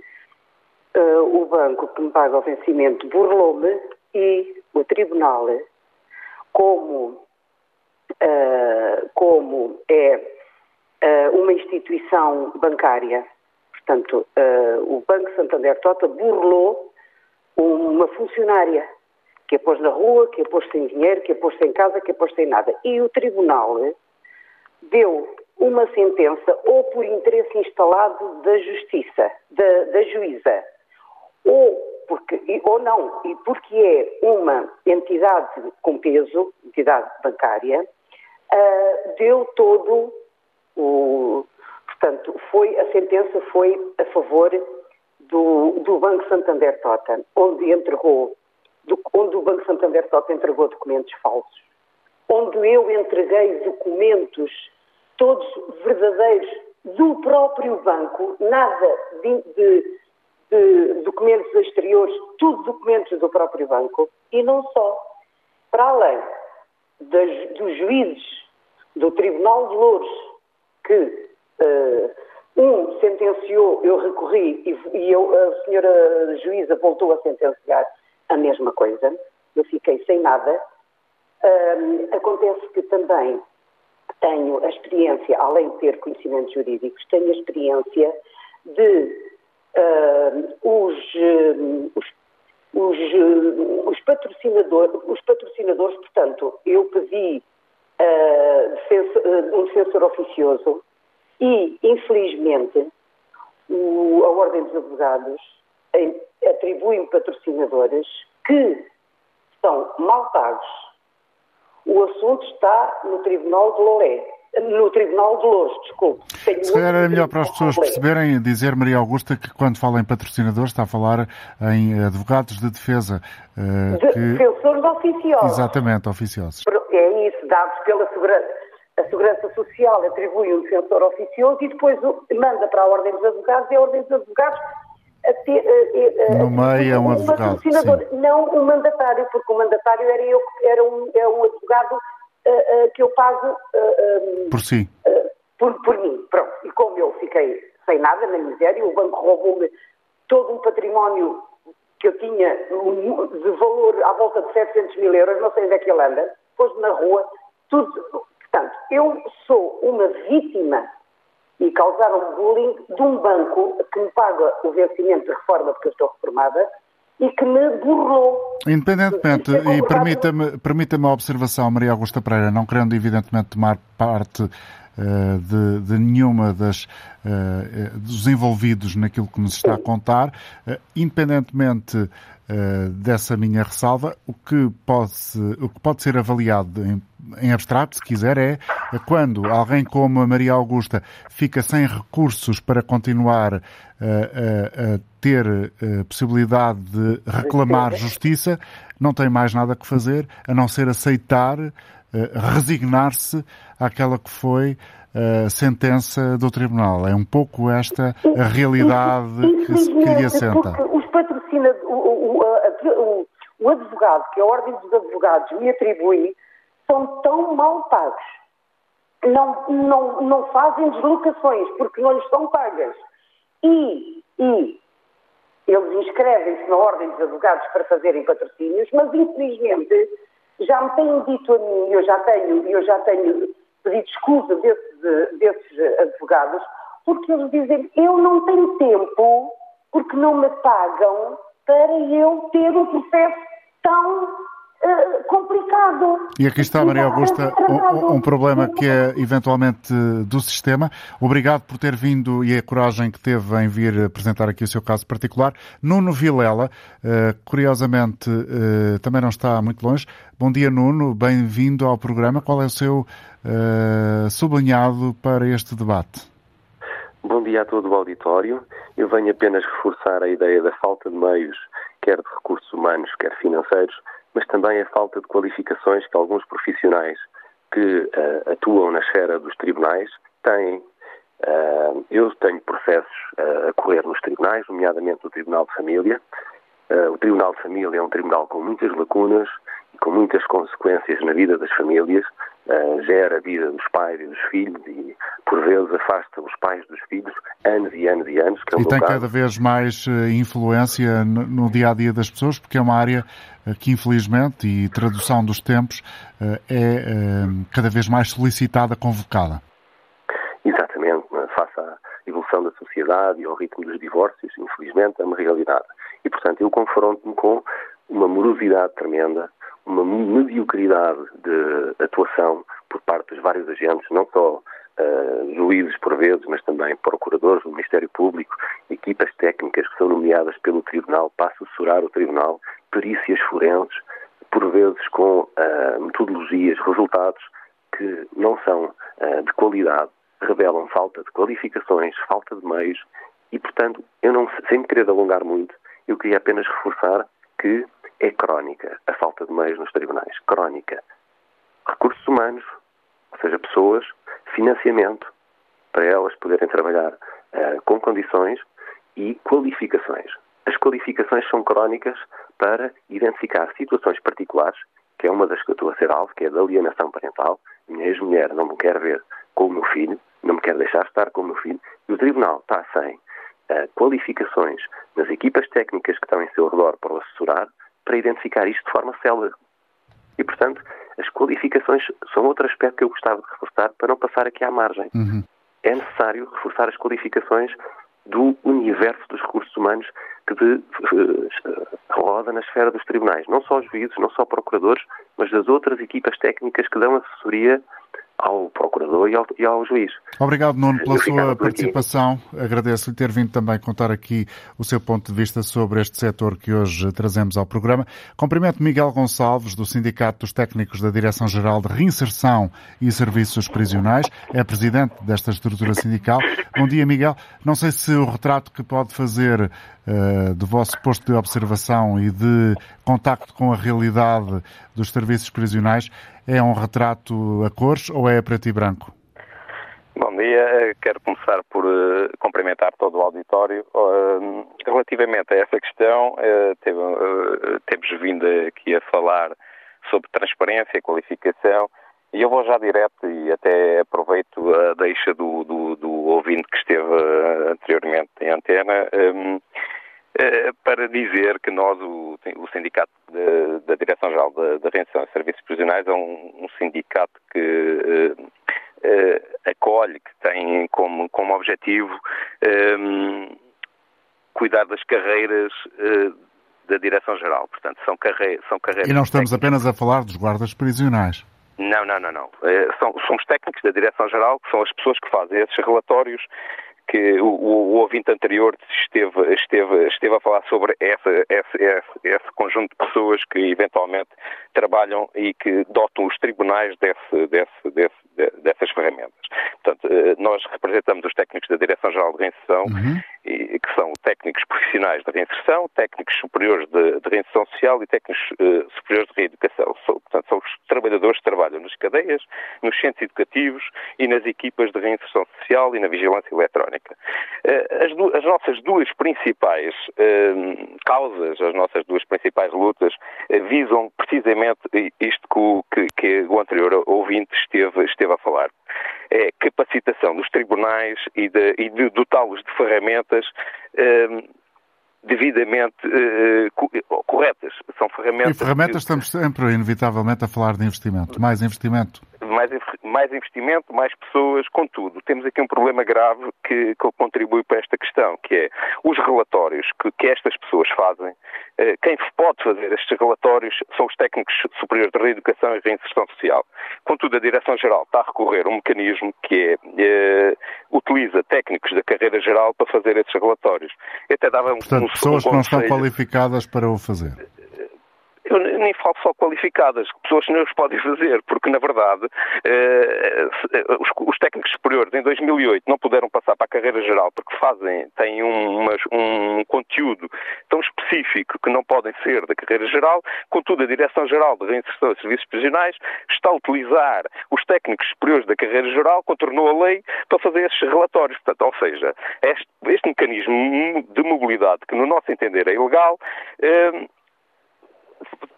uh, o banco que me paga o vencimento burlou-me e o tribunal como, uh, como é uh, uma instituição bancária, portanto, uh, o Banco Santander Tota burlou uma funcionária que a pôs na rua, que a pôs sem dinheiro, que a pôs sem casa, que a pôs sem nada. E o tribunal deu uma sentença ou por interesse instalado da justiça, da, da juíza, ou porque, ou não, e porque é uma entidade com peso, entidade bancária, uh, deu todo o. Portanto, foi, a sentença foi a favor do, do Banco Santander Tota, onde entregou, do, onde o Banco Santander Tota entregou documentos falsos, onde eu entreguei documentos todos verdadeiros do próprio banco, nada de, de, de documentos exteriores, tudo documentos do próprio banco, e não só. Para além das, dos juízes do Tribunal de Louros, que uh, um sentenciou, eu recorri e, e eu, a senhora juíza voltou a sentenciar a mesma coisa, eu fiquei sem nada. Uh, acontece que também tenho a experiência, além de ter conhecimentos jurídicos, tenho a experiência de uh, os, os, os, uh, os, patrocinadores, os patrocinadores, portanto, eu pedi um defensor oficioso e, infelizmente, o, a Ordem dos Advogados atribui-me patrocinadores que são mal pagos o assunto está no Tribunal de Lolé. No Tribunal de Louros, desculpe. Se calhar era melhor para as pessoas perceberem dizer, Maria Augusta, que quando fala em patrocinadores está a falar em advogados de defesa. Uh, de, que... Defensores oficiosos. Exatamente, oficiosos. É isso, dados pela segurança. A Segurança Social atribui um defensor oficioso e depois manda para a Ordem dos Advogados e a Ordem dos Advogados Nomeia um advogado. Não um mandatário, porque o mandatário era, eu, era, um, é um advogado uh, uh, que eu pago. Uh, por si. por, por mim, pronto. E como eu fiquei sem nada, na miséria, o banco roubou-me todo um património que eu tinha de valor à volta de 700 mil euros, não sei onde é que ele anda, pôs-me na rua, tudo. Portanto, eu sou uma vítima e causaram bullying de um banco que me paga o vencimento de reforma porque eu estou reformada e que me burlou. Independentemente, e permita-me permita a observação, Maria Augusta Pereira, não querendo evidentemente tomar parte de, de, nenhuma das, uh, dos envolvidos naquilo que nos está a contar, independentemente dessa minha ressalva, o que pode, o que pode ser avaliado em em abstrato, se quiser, é quando alguém como a Maria Augusta fica sem recursos para continuar a, a, a ter a possibilidade de reclamar justiça, não tem mais nada que fazer a não ser aceitar, resignar-se àquela que foi a sentença do Tribunal. É um pouco esta a realidade que, que lhe assenta. Os patrocinadores, o, o, o, advogado, que a Ordem dos Advogados me atribui, são tão mal pagos. Não, não, não fazem deslocações porque não lhes são pagas. E, e eles inscrevem-se na Ordem dos Advogados para fazerem patrocínios, mas infelizmente já me têm dito a mim, eu já tenho, eu já tenho pedido escusa desses, desses advogados, porque eles dizem, eu não tenho tempo, porque não me pagam, para eu ter um processo tão eh, complicado. E aqui está, Maria Augusta, um, um, problema que é eventualmente do sistema. Obrigado por ter vindo e a coragem que teve em vir apresentar aqui o seu caso particular. Nuno Vilela, uh, curiosamente, uh, também não está muito longe. Bom dia, Nuno. Bem-vindo ao programa. Qual é o seu sublinhado para este debate? Bom dia a todo o auditório. Eu venho apenas reforçar a ideia da falta de meios, quer de recursos humanos, quer financeiros, mas também a falta de qualificações que alguns profissionais que uh, atuam na esfera dos tribunais têm. Uh, eu tenho processos uh, a correr nos tribunais, nomeadamente no Tribunal de Família. o Tribunal de Família é um tribunal com muitas lacunas e com muitas consequências na vida das famílias. Gera a vida dos pais e dos filhos e, por vezes, afasta os pais dos filhos anos e anos e anos. É e tem caso. cada vez mais influência no, no dia a dia das pessoas, porque é uma área que infelizmente, e tradução dos tempos, eh, é eh, cada vez mais solicitada, convocada. Exatamente, é? face à evolução da sociedade e ao ritmo dos divórcios, infelizmente é uma realidade. E, portanto, eu confronto-me com uma morosidade tremenda, uma mediocridade de atuação por parte dos vários agentes, não só uh, juízes por vezes, mas também procuradores do Ministério Público, equipas técnicas que são nomeadas pelo Tribunal para assessorar o Tribunal perícias forenses, por vezes com uh, metodologias, resultados que não são uh, de qualidade revelam falta de qualificações, falta de meios e, portanto, eu não, sem me querer alongar muito, eu queria apenas reforçar que é crónica a falta de meios nos tribunais. Crónica. Recursos humanos, ou seja, pessoas, financiamento para elas poderem trabalhar uh, com condições e qualificações. As qualificações são crónicas para identificar situações particulares, que é uma das que eu estou a ser alvo, que é da alienação parental. Minha ex-mulher não me quer ver com o meu filho, não me quer deixar estar com o meu filho, e o Tribunal está sem uh, qualificações nas equipas técnicas que estão em seu redor para o assessorar, para identificar isto de forma célere. E, portanto, as qualificações são outro aspecto que eu gostava de reforçar para não passar aqui à margem. Uhum. É necessário reforçar as qualificações do universo dos recursos humanos que de, uh, roda na esfera dos tribunais. Não só os juízes, não só procuradores, mas das outras equipas técnicas que dão assessoria ao procurador e ao, e ao juiz. Obrigado, Nuno, pela sua participação. Agradeço-lhe ter vindo também contar aqui o seu ponto de vista sobre este setor que hoje trazemos ao programa. Cumprimento Miguel Gonçalves, do Sindicato dos Técnicos da Direção-Geral de Reinserção e Serviços Prisionais. É presidente desta estrutura sindical. Bom dia, Miguel. Não sei se o retrato que pode fazer uh, do vosso posto de observação e de contacto com a realidade dos serviços prisionais é um retrato a cores ou é a preto e branco? Bom dia, quero começar por uh, cumprimentar todo o auditório. Uh, relativamente a essa questão, uh, teve, temos vindo aqui a falar sobre transparência e qualificação e eu vou já direto e até aproveito a deixa do, do, do ouvinte que esteve anteriormente em antena. Um, eh, para dizer que nós, o, o Sindicato da Direção-Geral da, da Rendição e Serviços Prisionais, é um, um sindicato que uh, uh, acolhe, que tem como, como objetivo um, cuidar das carreiras uh, da Direção-Geral. Portanto, são, carre são carreiras. E não estamos apenas a falar dos guardas prisionais. Não, não, não, não. São, somos técnicos da Direção-Geral, que são as pessoas que fazem esses relatórios que o, o, ouvinte anterior esteve, esteve, esteve a falar sobre essa, esse, esse, esse, conjunto de pessoas que eventualmente trabalham e que dotam os tribunais desse, desse, desse, dessas ferramentas. Portanto, eh, nós representamos os técnicos da Direção-Geral de Reinserção, uhum. Que são técnicos profissionais de reinserção, técnicos superiores de, de reinserção social e técnicos uh, superiores de reeducação. São, portanto, são os trabalhadores que trabalham nas cadeias, nos centros educativos e nas equipas de reinserção social e na vigilância eletrónica. Uh, as, du as, nossas duas principais uh, causas, as nossas duas principais lutas, visam precisamente isto que o, que, que o anterior ouvinte esteve, esteve a falar é capacitação dos tribunais e de, e de dotá-los de ferramentas um, devidamente uh, corretas. São ferramentas. E ferramentas que... estamos sempre, inevitavelmente, a falar de investimento. Mais investimento mais, mais investimento, mais pessoas, contudo, temos aqui um problema grave que, que contribui para esta questão, que é os relatórios que, que estas pessoas fazem, eh, quem pode fazer estes relatórios são os técnicos superiores de reeducação e reinserção social. Contudo, a Direção-Geral está a recorrer a um mecanismo que é, eh, utiliza técnicos da carreira geral para fazer esses relatórios. Eu até dava Portanto, um, pessoas um que não estão qualificadas para o fazer eu nem falo só qualificadas, pessoas que não os podem fazer, porque na verdade eh, os, os, técnicos superiores em 2008 não puderam passar para a carreira geral porque fazem, têm um, um conteúdo tão específico que não podem ser da carreira geral, contudo a Direção-Geral de Reinserção e Serviços Prisionais está a utilizar os técnicos superiores da carreira geral, contornou a lei para fazer esses relatórios. Portanto, ou seja, este, este mecanismo de mobilidade que no nosso entender é ilegal, eh,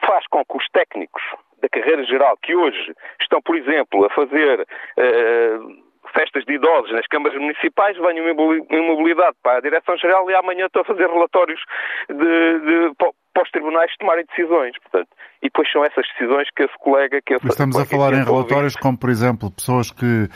faz com que os técnicos da carreira geral, que hoje estão, por exemplo, a fazer uh, festas de idosos nas câmaras municipais, venham em mobilidade para a Direção-Geral e amanhã estão a fazer relatórios de, de, para os tribunais tomarem decisões. Portanto, e depois são essas decisões que esse colega... Que esse Estamos colega a falar em relatórios como, por exemplo, pessoas que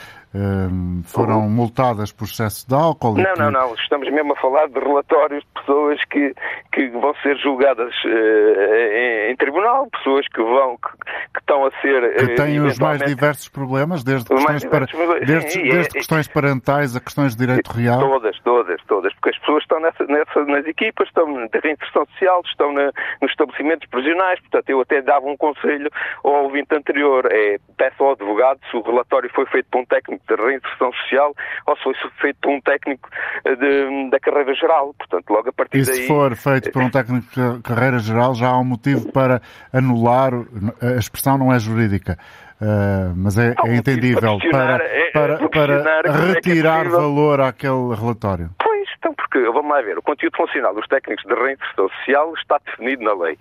foram multadas por excesso de álcool. Não, não, não. Estamos mesmo a falar de relatórios de pessoas que, que vão ser julgadas uh, em, em, tribunal, pessoas que vão, que, que estão a ser. Que têm os mais diversos problemas, desde questões, para, desde, desde é, questões parentais a questões de direito real. Todas, todas, todas. Porque as pessoas estão nessa, nessa, nas equipas, estão na reinserção social, estão na, nos estabelecimentos prisionais. Portanto, eu até dava um conselho ao ouvinte anterior: é, peça ao advogado se o relatório foi feito por um técnico de reinserção social ou se foi feito por um técnico eh, de, da carreira geral. Portanto, logo a partir e daí. Se for feito por um técnico de carreira geral, já há um motivo para anular. A expressão não é jurídica. Uh, mas é, é entendível para, para, é, para retirar é é valor àquele relatório. Pois, então, porque, vamos lá ver, o conteúdo funcional dos técnicos de reinserção social está definido na lei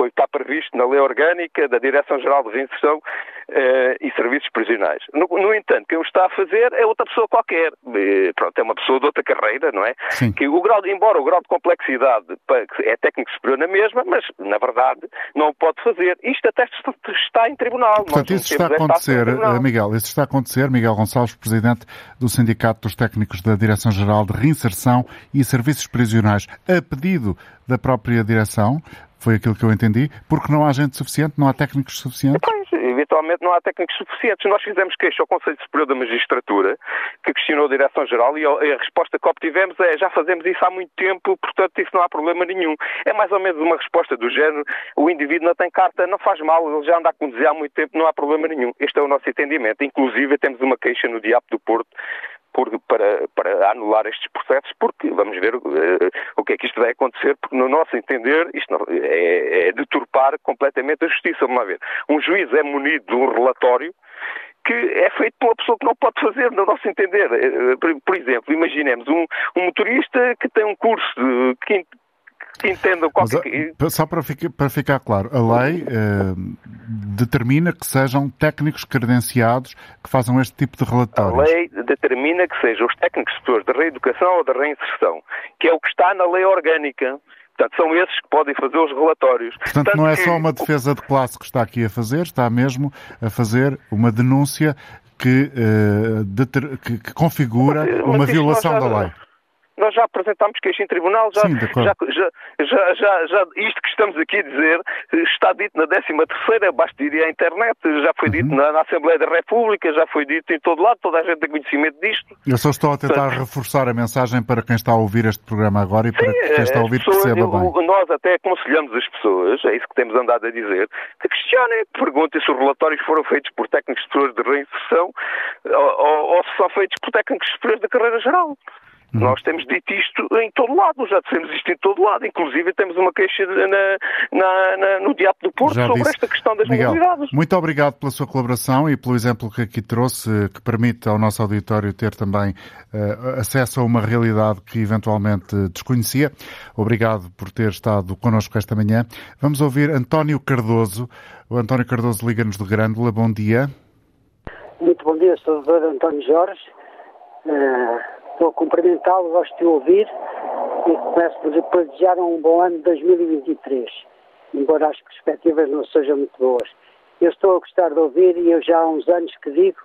foi, está previsto na lei orgânica da Direção-Geral de Reinserção eh, e Serviços Prisionais. No, no, entanto, quem o está a fazer é outra pessoa qualquer. E, pronto, é uma pessoa de outra carreira, não é? Sim. Que o grau, embora o grau de complexidade é técnico superior na mesma, mas na verdade não o pode fazer. Isto até está em tribunal. Portanto, isso está a acontecer, eh, Miguel, isso está a acontecer. Miguel Gonçalves, presidente do Sindicato dos Técnicos da Direção-Geral de Reinserção e Serviços Prisionais, a pedido da própria direção, foi aquilo que eu entendi, porque não há gente suficiente, não há técnicos suficientes? Pois, eventualmente não há técnicos suficientes. Nós fizemos queixa ao Conselho Superior da Magistratura, que questionou a Direção-Geral, e a resposta que obtivemos é já fazemos isso há muito tempo, portanto isso não há problema nenhum. É mais ou menos uma resposta do género, o indivíduo não tem carta, não faz mal, ele já anda a conduzir há muito tempo, não há problema nenhum. Este é o nosso entendimento. Inclusive temos uma queixa no Diabo do Porto por, para, para anular estes processos, porque vamos ver uh, o que é que isto vai acontecer, porque no nosso entender isto não, é, é deturpar completamente a justiça. Vamos lá ver. Um juiz é munido de um relatório que é feito por uma pessoa que não pode fazer, no nosso entender. Eh, por exemplo, imaginemos um, um motorista que tem um curso de que entendam qualquer... Mas, só para ficar, para ficar claro, a lei eh, determina que sejam técnicos credenciados que façam este tipo de relatórios. A lei determina que sejam os técnicos superiores da reeducação ou da reinserção, que é o que está na lei orgânica. Portanto, são esses que podem fazer os relatórios. Portanto, Tanto não é que... só uma defesa de classe que está aqui a fazer, está mesmo a fazer uma denúncia que, uh, deter... que, que configura mas, uma violação já... da lei. Nós já apresentámos queixa em tribunal, já, Sim, já, já, já, já, isto que estamos aqui a dizer está dito na 13 terceira, basta ir à internet, já foi dito uhum. na, na, Assembleia da República, já foi dito em todo lado, toda a gente tem conhecimento disto. Eu só estou a tentar Portanto, reforçar a mensagem para quem está a ouvir este programa agora e para sim, quem está a ouvir pessoas, perceba bem. Nós até aconselhamos as pessoas, é isso que temos andado a dizer, que questionem, perguntem se os relatórios foram feitos por técnicos superiores de reinserção ou, ou, ou se são feitos por técnicos superiores da carreira geral. Uhum. Nós temos dito isto em todo lado, já dissemos isto em todo lado, inclusive temos uma queixa na, na, na, no Diabo do Porto já sobre disse. esta questão das Miguel, mobilidades. Muito obrigado pela sua colaboração e pelo exemplo que aqui trouxe, que permite ao nosso auditório ter também uh, acesso a uma realidade que eventualmente desconhecia. Obrigado por ter estado connosco esta manhã. Vamos ouvir António Cardoso. O António Cardoso liga-nos de Grândola. Bom dia. Muito bom dia, sou o António Jorge. Uh Estou a cumprimentá-lo, gosto de ouvir e começo por desejar um bom ano de 2023, embora as perspectivas não sejam muito boas. Eu estou a gostar de ouvir e eu já há uns anos que digo,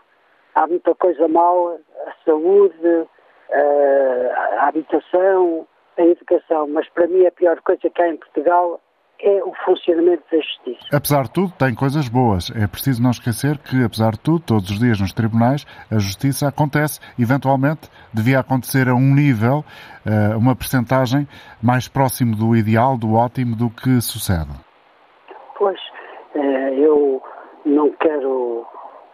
há muita coisa mal, a saúde, a habitação, a educação, mas para mim a pior coisa que há em Portugal é o funcionamento da justiça. Apesar de tudo, tem coisas boas. É preciso não esquecer que, apesar de tudo, todos os dias nos tribunais, a justiça acontece. Eventualmente, devia acontecer a um nível, eh, uma percentagem mais próximo do ideal, do ótimo, do que sucede. Pois, eh, eu não quero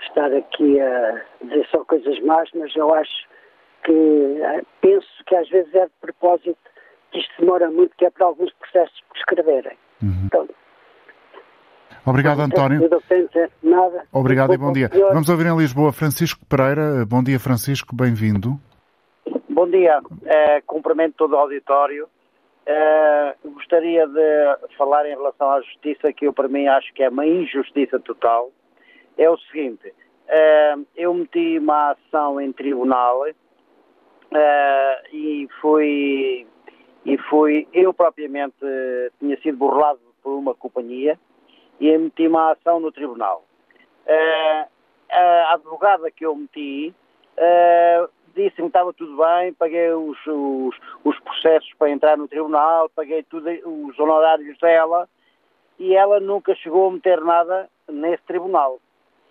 estar aqui a dizer só coisas más, mas eu acho que eh, penso que às vezes é de propósito que isto demora muito, que é para alguns processos prescreverem. Uhum. Então, Obrigado, António. Obrigado e bom dia. Vamos ouvir em Lisboa Francisco Pereira. Bom dia, Francisco. Bem-vindo. Bom dia. É, cumprimento todo o auditório. É, gostaria de falar em relação à justiça, que eu, para mim, acho que é uma injustiça total. É o seguinte. Eu meti uma ação em tribunal e fui e foi, eu propriamente tinha sido burlado por uma companhia e meti uma ação no tribunal. Uh, a advogada que eu meti uh, disse-me que estava tudo bem, paguei os, os, os, processos para entrar no tribunal, paguei tudo, os honorários dela e ela nunca chegou a meter nada nesse tribunal.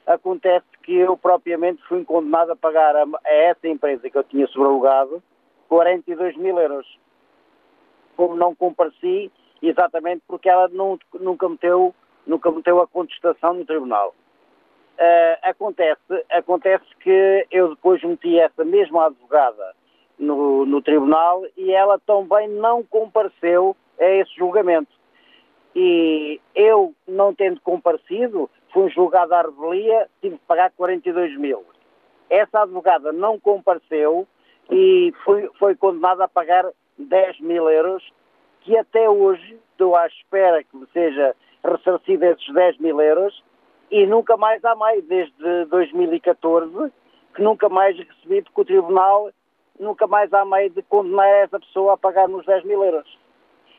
Acontece que eu propriamente fui condenado a pagar a, a essa empresa que eu tinha sobralugado 42 mil euros. Como não compareci, exatamente porque ela não, nunca, meteu, nunca meteu a contestação no tribunal. Uh, acontece, acontece que eu depois meti essa mesma advogada no, no tribunal e ela também não compareceu a esse julgamento. E eu, não tendo comparecido, fui julgado à revelia, tive que pagar 42 mil. Essa advogada não compareceu e foi, foi condenada a pagar 10 mil euros, que até hoje estou à espera que me seja ressarcido esses 10 mil euros e nunca mais há mais, desde 2014, que nunca mais recebi, porque o Tribunal nunca mais há meio de condenar essa pessoa a pagar nos 10 mil euros.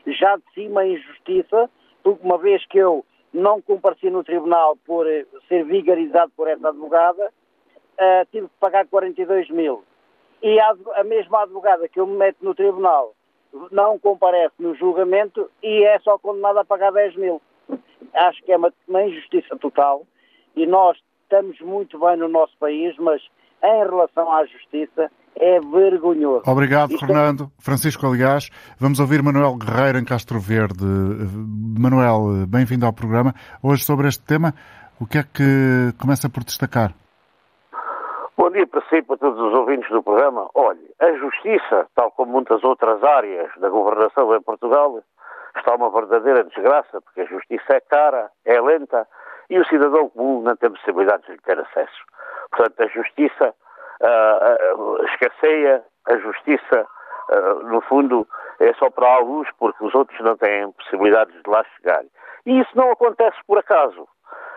Já de cima a injustiça, porque uma vez que eu não compareci no Tribunal por eh, ser vigarizado por essa advogada, uh, tive que pagar 42 mil. E a, a mesma advogada que eu me meto no Tribunal não comparece no julgamento e é só condenada a pagar 10 mil acho que é uma, uma injustiça total e nós estamos muito bem no nosso país, mas em relação à justiça é vergonhoso. Obrigado, Isto é Fernando. Francisco, aliás, vamos ouvir Manuel Guerreiro em Castro Verde. Manuel, bem-vindo ao programa. Hoje sobre este tema, o que é que começa por destacar? Bom dia para si para todos os ouvintes do programa. Olhe, a justiça, tal como muitas outras áreas da governação em Portugal, está uma verdadeira desgraça, porque a justiça é cara, é lenta e o cidadão comum não tem possibilidade de ter acesso. Portanto, a justiça uh, uh, escasseia, a justiça, uh, no fundo, é só para alguns, porque os outros não têm possibilidades de lá chegar. E isso não acontece por acaso.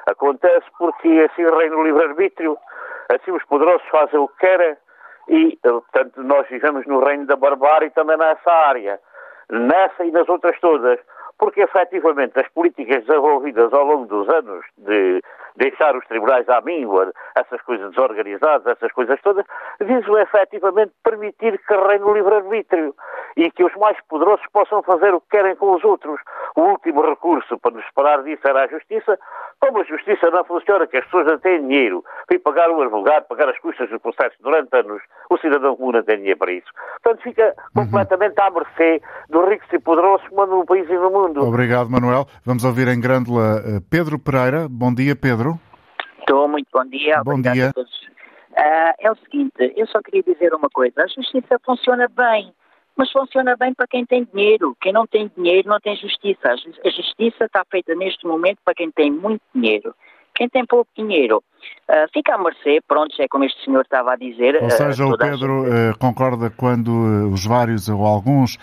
Acontece porque assim reina o livre-arbítrio, assim os poderosos fazem o que querem e, portanto, nós vivemos no reino da barbárie também nessa área. Nessa e nas outras todas, porque efetivamente as políticas desenvolvidas ao longo dos anos de deixar os tribunais à míngua, essas coisas desorganizadas, essas coisas todas, visam efetivamente permitir que reine o livre-arbítrio e que os mais poderosos possam fazer o que querem com os outros. O último recurso para nos separar disso era a justiça. Como a justiça não funciona, que as pessoas não têm dinheiro para ir pagar um advogado, pagar as custas do processo durante anos, o cidadão comum não tem dinheiro para isso. Portanto, fica uhum. completamente à mercê dos ricos e poderosos que mandam no país e no mundo. Obrigado, Manuel. Vamos ouvir em Grândola eh, Pedro Pereira. Bom dia, Pedro. Estou, muito bom dia. Bom Obrigado dia. Uh, é o seguinte, eu só queria dizer uma coisa. A justiça funciona bem mas funciona bem para quem tem dinheiro. Quem não tem dinheiro não tem justiça. A justiça está feita neste momento para quem tem muito dinheiro. Quem tem pouco dinheiro uh, fica à mercê, pronto, é como este senhor estava a dizer. Ou seja, uh, o Pedro uh, concorda quando os vários ou alguns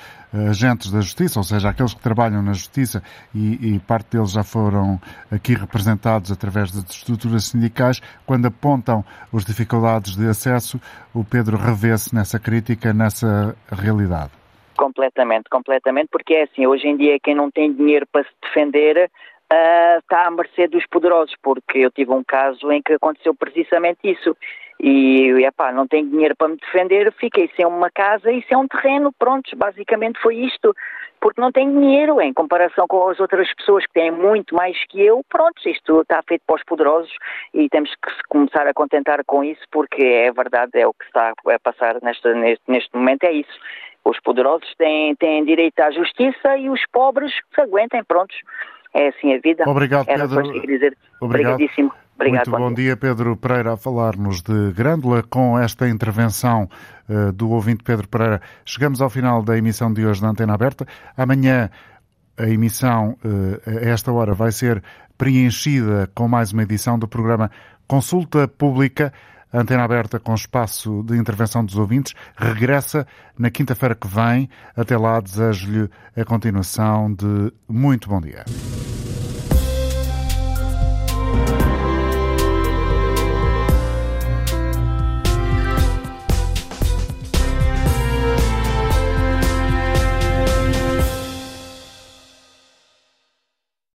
agentes da Justiça, ou seja, aqueles que trabalham na Justiça e, e, parte deles já foram aqui representados através de estruturas sindicais, quando apontam as dificuldades de acesso, o Pedro revê-se nessa crítica, nessa realidade. Completamente, completamente, porque é assim, hoje em dia quem não tem dinheiro para se defender uh, está à mercê dos poderosos, porque eu tive um caso em que aconteceu precisamente isso. E, epá, não tenho dinheiro para me defender, fiquei sem uma casa e sem um terreno, pronto, basicamente foi isto. Porque não tenho dinheiro em comparação com as outras pessoas que têm muito mais que eu, pronto, isto está feito para os poderosos e temos que começar a contentar com isso, porque é verdade, é o que está a passar neste, neste, neste momento, é isso. Os poderosos têm, têm direito à justiça e os pobres se aguentem, prontos é assim a vida. Obrigado, Era Pedro. dizer. Obrigado. Obrigadíssimo. Obrigado, Muito bom, bom dia. dia, Pedro Pereira, a falar-nos de Grândola com esta intervenção uh, do ouvinte Pedro Pereira. Chegamos ao final da emissão de hoje da Antena Aberta. Amanhã a emissão, uh, a esta hora, vai ser preenchida com mais uma edição do programa Consulta Pública. A antena aberta com espaço de intervenção dos ouvintes regressa na quinta-feira que vem. Até lá, desejo-lhe a continuação de muito bom dia.